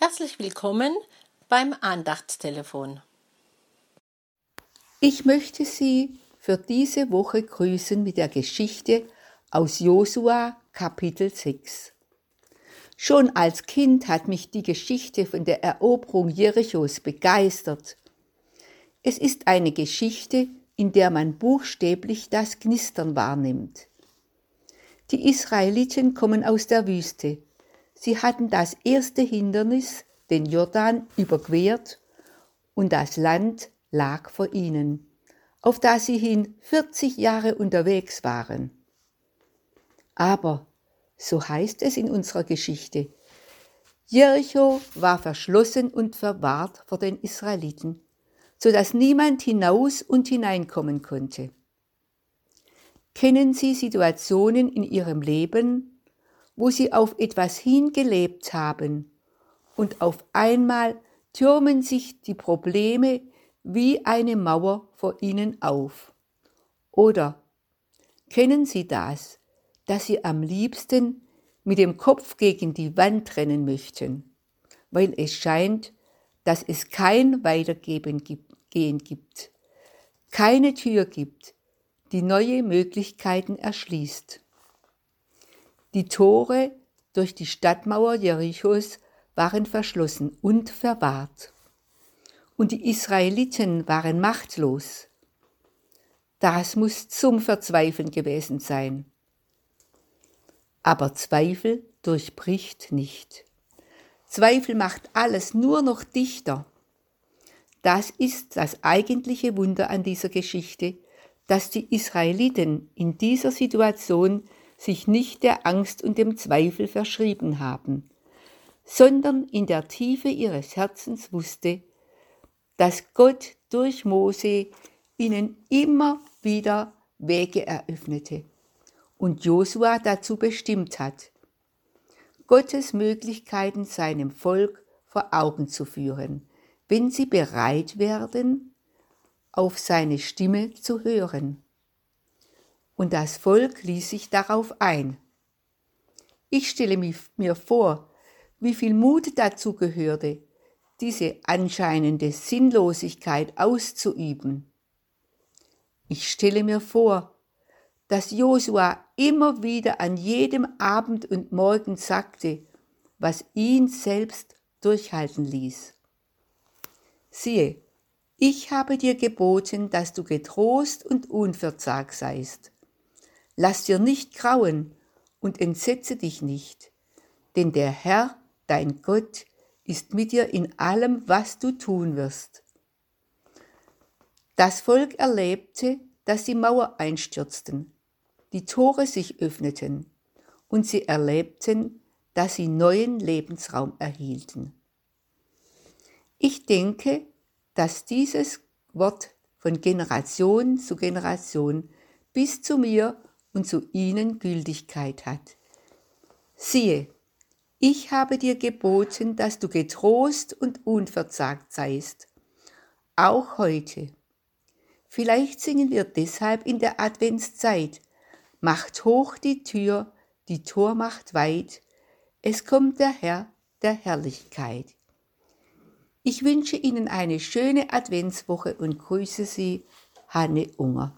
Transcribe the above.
Herzlich willkommen beim Andachtstelefon. Ich möchte Sie für diese Woche grüßen mit der Geschichte aus Josua Kapitel 6. Schon als Kind hat mich die Geschichte von der Eroberung Jerichos begeistert. Es ist eine Geschichte, in der man buchstäblich das Knistern wahrnimmt. Die Israeliten kommen aus der Wüste. Sie hatten das erste Hindernis, den Jordan, überquert und das Land lag vor ihnen, auf das sie hin 40 Jahre unterwegs waren. Aber, so heißt es in unserer Geschichte, Jericho war verschlossen und verwahrt vor den Israeliten, so dass niemand hinaus und hineinkommen konnte. Kennen Sie Situationen in Ihrem Leben, wo sie auf etwas hingelebt haben, und auf einmal türmen sich die Probleme wie eine Mauer vor ihnen auf. Oder kennen Sie das, dass Sie am liebsten mit dem Kopf gegen die Wand rennen möchten, weil es scheint, dass es kein Weitergehen gibt, keine Tür gibt, die neue Möglichkeiten erschließt. Die Tore durch die Stadtmauer Jerichos waren verschlossen und verwahrt. Und die Israeliten waren machtlos. Das muss zum Verzweifeln gewesen sein. Aber Zweifel durchbricht nicht. Zweifel macht alles nur noch dichter. Das ist das eigentliche Wunder an dieser Geschichte, dass die Israeliten in dieser Situation sich nicht der Angst und dem Zweifel verschrieben haben, sondern in der Tiefe ihres Herzens wusste, dass Gott durch Mose ihnen immer wieder Wege eröffnete und Josua dazu bestimmt hat, Gottes Möglichkeiten seinem Volk vor Augen zu führen, wenn sie bereit werden, auf seine Stimme zu hören und das Volk ließ sich darauf ein. Ich stelle mir vor, wie viel Mut dazu gehörte, diese anscheinende Sinnlosigkeit auszuüben. Ich stelle mir vor, dass Josua immer wieder an jedem Abend und Morgen sagte, was ihn selbst durchhalten ließ. Siehe, ich habe dir geboten, dass du getrost und unverzagt seist. Lass dir nicht grauen und entsetze dich nicht, denn der Herr, dein Gott, ist mit dir in allem, was du tun wirst. Das Volk erlebte, dass die Mauer einstürzten, die Tore sich öffneten und sie erlebten, dass sie neuen Lebensraum erhielten. Ich denke, dass dieses Wort von Generation zu Generation bis zu mir und zu ihnen Gültigkeit hat. Siehe, ich habe dir geboten, dass du getrost und unverzagt seist, auch heute. Vielleicht singen wir deshalb in der Adventszeit, macht hoch die Tür, die Tor macht weit, es kommt der Herr der Herrlichkeit. Ich wünsche Ihnen eine schöne Adventswoche und grüße Sie, Hanne Unger.